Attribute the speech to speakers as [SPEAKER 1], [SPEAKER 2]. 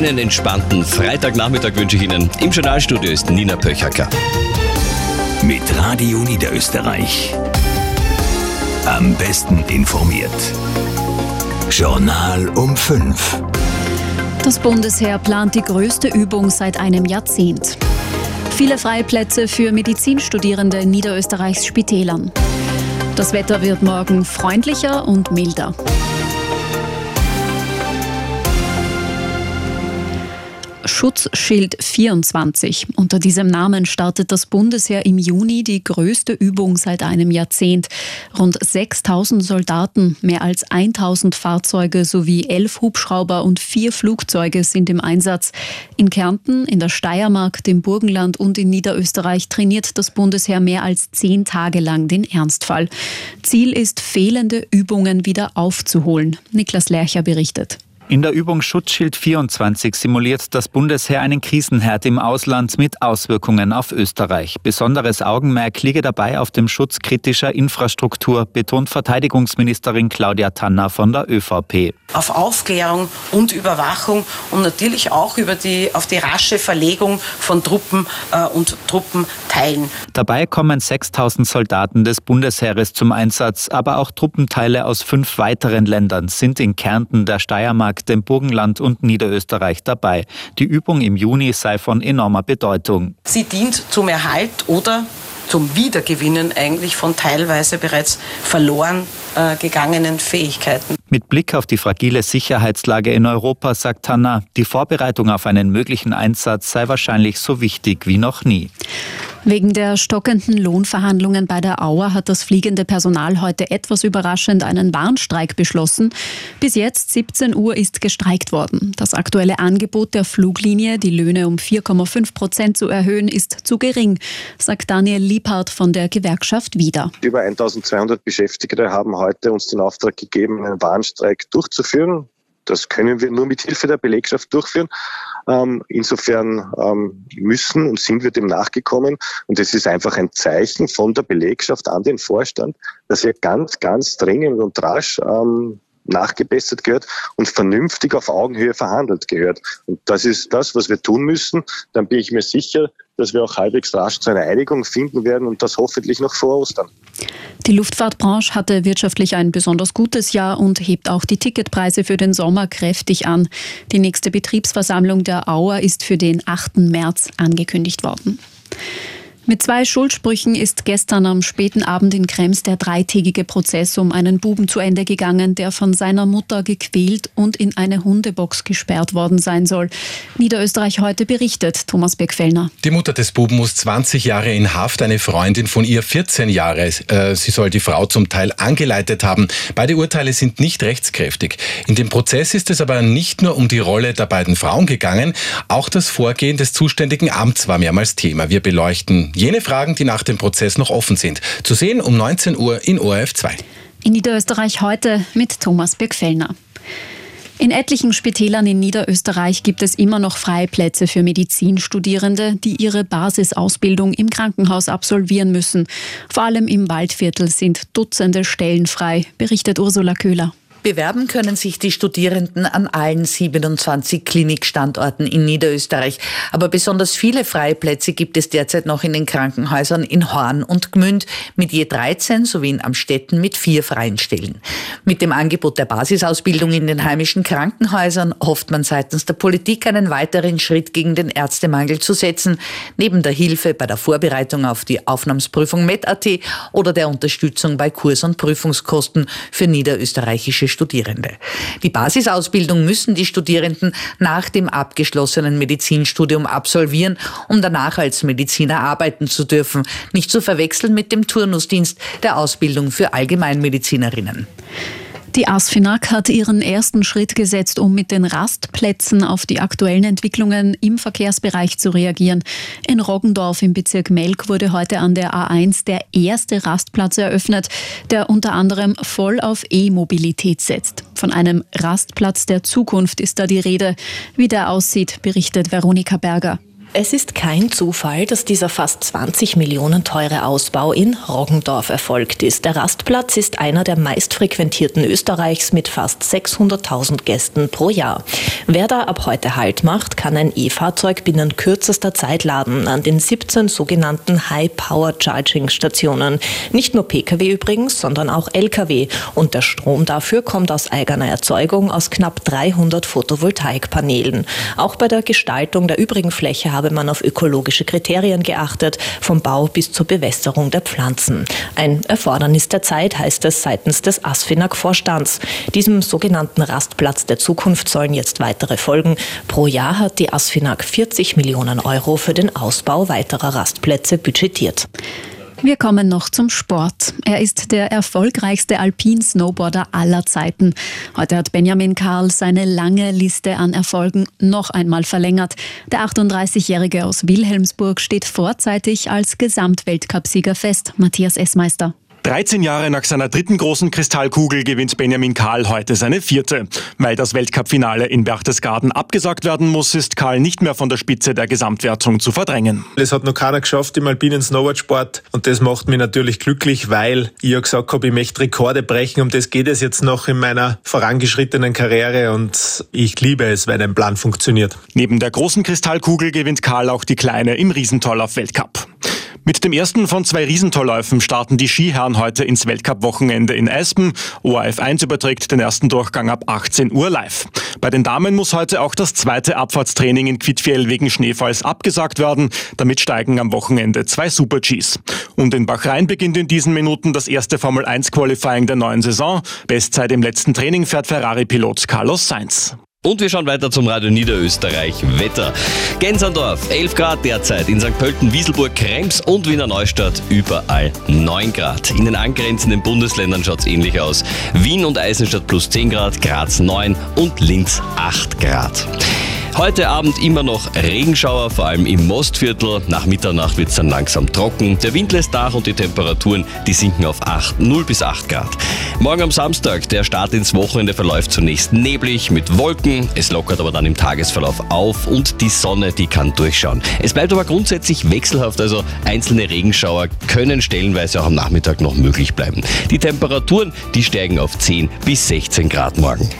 [SPEAKER 1] Einen entspannten Freitagnachmittag wünsche ich Ihnen. Im Journalstudio ist Nina Pöchacker.
[SPEAKER 2] Mit Radio Niederösterreich. Am besten informiert. Journal um 5.
[SPEAKER 3] Das Bundesheer plant die größte Übung seit einem Jahrzehnt. Viele Freiplätze für Medizinstudierende in Niederösterreichs Spitälern. Das Wetter wird morgen freundlicher und milder. Schutzschild 24. Unter diesem Namen startet das Bundesheer im Juni die größte Übung seit einem Jahrzehnt. Rund 6000 Soldaten, mehr als 1000 Fahrzeuge sowie elf Hubschrauber und vier Flugzeuge sind im Einsatz. In Kärnten, in der Steiermark, dem Burgenland und in Niederösterreich trainiert das Bundesheer mehr als zehn Tage lang den Ernstfall. Ziel ist, fehlende Übungen wieder aufzuholen. Niklas Lercher berichtet.
[SPEAKER 4] In der Übung Schutzschild 24 simuliert das Bundesheer einen Krisenherd im Ausland mit Auswirkungen auf Österreich. Besonderes Augenmerk liege dabei auf dem Schutz kritischer Infrastruktur, betont Verteidigungsministerin Claudia Tanner von der ÖVP.
[SPEAKER 5] Auf Aufklärung und Überwachung und natürlich auch über die, auf die rasche Verlegung von Truppen äh, und Truppenteilen.
[SPEAKER 4] Dabei kommen 6000 Soldaten des Bundesheeres zum Einsatz, aber auch Truppenteile aus fünf weiteren Ländern sind in Kärnten, der Steiermark, dem Burgenland und Niederösterreich dabei. Die Übung im Juni sei von enormer Bedeutung.
[SPEAKER 5] Sie dient zum Erhalt oder zum Wiedergewinnen eigentlich von teilweise bereits verloren äh, gegangenen Fähigkeiten.
[SPEAKER 4] Mit Blick auf die fragile Sicherheitslage in Europa sagt Hanna, die Vorbereitung auf einen möglichen Einsatz sei wahrscheinlich so wichtig wie noch nie.
[SPEAKER 3] Wegen der stockenden Lohnverhandlungen bei der Auer hat das fliegende Personal heute etwas überraschend einen Warnstreik beschlossen. Bis jetzt 17 Uhr ist gestreikt worden. Das aktuelle Angebot der Fluglinie, die Löhne um 4,5 Prozent zu erhöhen, ist zu gering, sagt Daniel Liebhardt von der Gewerkschaft wieder.
[SPEAKER 6] Über 1200 Beschäftigte haben heute uns den Auftrag gegeben, einen Warnstreik durchzuführen. Das können wir nur mit Hilfe der Belegschaft durchführen. Ähm, insofern ähm, müssen und sind wir dem nachgekommen. Und es ist einfach ein Zeichen von der Belegschaft an den Vorstand, dass er ganz, ganz dringend und rasch ähm, nachgebessert gehört und vernünftig auf Augenhöhe verhandelt gehört. Und das ist das, was wir tun müssen. Dann bin ich mir sicher, dass wir auch halbwegs rasch zu einer Einigung finden werden und das hoffentlich noch vor Ostern.
[SPEAKER 3] Die Luftfahrtbranche hatte wirtschaftlich ein besonders gutes Jahr und hebt auch die Ticketpreise für den Sommer kräftig an. Die nächste Betriebsversammlung der Auer ist für den 8. März angekündigt worden. Mit zwei Schuldsprüchen ist gestern am späten Abend in Krems der dreitägige Prozess um einen Buben zu Ende gegangen, der von seiner Mutter gequält und in eine Hundebox gesperrt worden sein soll. Niederösterreich heute berichtet Thomas Beckfellner.
[SPEAKER 7] Die Mutter des Buben muss 20 Jahre in Haft, eine Freundin von ihr 14 Jahre. Äh, sie soll die Frau zum Teil angeleitet haben. Beide Urteile sind nicht rechtskräftig. In dem Prozess ist es aber nicht nur um die Rolle der beiden Frauen gegangen, auch das Vorgehen des zuständigen Amts war mehrmals Thema. Wir beleuchten Jene Fragen, die nach dem Prozess noch offen sind. Zu sehen um 19 Uhr in ORF 2.
[SPEAKER 3] In Niederösterreich heute mit Thomas Birkfellner. In etlichen Spitälern in Niederösterreich gibt es immer noch freie Plätze für Medizinstudierende, die ihre Basisausbildung im Krankenhaus absolvieren müssen. Vor allem im Waldviertel sind Dutzende Stellen frei, berichtet Ursula Köhler.
[SPEAKER 8] Bewerben können sich die Studierenden an allen 27 Klinikstandorten in Niederösterreich. Aber besonders viele freie Plätze gibt es derzeit noch in den Krankenhäusern in Horn und Gmünd mit je 13 sowie in Amstetten mit vier freien Stellen. Mit dem Angebot der Basisausbildung in den heimischen Krankenhäusern hofft man seitens der Politik einen weiteren Schritt gegen den Ärztemangel zu setzen, neben der Hilfe bei der Vorbereitung auf die Aufnahmsprüfung MET.at oder der Unterstützung bei Kurs- und Prüfungskosten für niederösterreichische Studierende. Die Basisausbildung müssen die Studierenden nach dem abgeschlossenen Medizinstudium absolvieren, um danach als Mediziner arbeiten zu dürfen. Nicht zu verwechseln mit dem Turnusdienst der Ausbildung für Allgemeinmedizinerinnen.
[SPEAKER 3] Die ASFINAG hat ihren ersten Schritt gesetzt, um mit den Rastplätzen auf die aktuellen Entwicklungen im Verkehrsbereich zu reagieren. In Roggendorf im Bezirk Melk wurde heute an der A1 der erste Rastplatz eröffnet, der unter anderem voll auf E-Mobilität setzt. Von einem Rastplatz der Zukunft ist da die Rede. Wie der aussieht, berichtet Veronika Berger.
[SPEAKER 9] Es ist kein Zufall, dass dieser fast 20 Millionen teure Ausbau in Roggendorf erfolgt ist. Der Rastplatz ist einer der meistfrequentierten Österreichs mit fast 600.000 Gästen pro Jahr. Wer da ab heute Halt macht, kann ein E-Fahrzeug binnen kürzester Zeit laden an den 17 sogenannten High-Power-Charging-Stationen. Nicht nur Pkw übrigens, sondern auch Lkw. Und der Strom dafür kommt aus eigener Erzeugung aus knapp 300 Photovoltaikpanelen. Auch bei der Gestaltung der übrigen Fläche habe man auf ökologische Kriterien geachtet, vom Bau bis zur Bewässerung der Pflanzen. Ein Erfordernis der Zeit heißt es seitens des ASFINAG-Vorstands. Diesem sogenannten Rastplatz der Zukunft sollen jetzt weitere folgen. Pro Jahr hat die ASFINAG 40 Millionen Euro für den Ausbau weiterer Rastplätze budgetiert.
[SPEAKER 3] Wir kommen noch zum Sport. Er ist der erfolgreichste Alpin-Snowboarder aller Zeiten. Heute hat Benjamin Karl seine lange Liste an Erfolgen noch einmal verlängert. Der 38-Jährige aus Wilhelmsburg steht vorzeitig als Gesamtweltcupsieger fest. Matthias Essmeister.
[SPEAKER 10] 13 Jahre nach seiner dritten großen Kristallkugel gewinnt Benjamin Karl heute seine vierte. Weil das Weltcup-Finale in Berchtesgaden abgesagt werden muss, ist Karl nicht mehr von der Spitze der Gesamtwertung zu verdrängen.
[SPEAKER 11] Das hat noch keiner geschafft im alpinen Snowboardsport und das macht mich natürlich glücklich, weil ich ja gesagt habe, ich möchte Rekorde brechen. Um das geht es jetzt noch in meiner vorangeschrittenen Karriere und ich liebe es, wenn ein Plan funktioniert.
[SPEAKER 10] Neben der großen Kristallkugel gewinnt Karl auch die kleine im Riesentorlauf-Weltcup. Mit dem ersten von zwei Riesentorläufen starten die Skiherren heute ins Weltcup-Wochenende in Espen. ORF 1 überträgt den ersten Durchgang ab 18 Uhr live. Bei den Damen muss heute auch das zweite Abfahrtstraining in Quidfiel wegen Schneefalls abgesagt werden. Damit steigen am Wochenende zwei Super-Gs. Und in Bachrhein beginnt in diesen Minuten das erste Formel 1 Qualifying der neuen Saison. Bestzeit im letzten Training fährt Ferrari-Pilot Carlos Sainz.
[SPEAKER 1] Und wir schauen weiter zum Radio Niederösterreich Wetter. Gensandorf 11 Grad derzeit, in St. Pölten, Wieselburg, Krems und Wiener Neustadt überall 9 Grad. In den angrenzenden Bundesländern schaut es ähnlich aus. Wien und Eisenstadt plus 10 Grad, Graz 9 und Linz 8 Grad. Heute Abend immer noch Regenschauer, vor allem im Mostviertel. Nach Mitternacht wird es dann langsam trocken. Der Wind lässt nach und die Temperaturen, die sinken auf 8, 0 bis 8 Grad. Morgen am Samstag, der Start ins Wochenende verläuft zunächst neblig mit Wolken. Es lockert aber dann im Tagesverlauf auf und die Sonne, die kann durchschauen. Es bleibt aber grundsätzlich wechselhaft, also einzelne Regenschauer können stellenweise auch am Nachmittag noch möglich bleiben. Die Temperaturen, die steigen auf 10 bis 16 Grad morgen.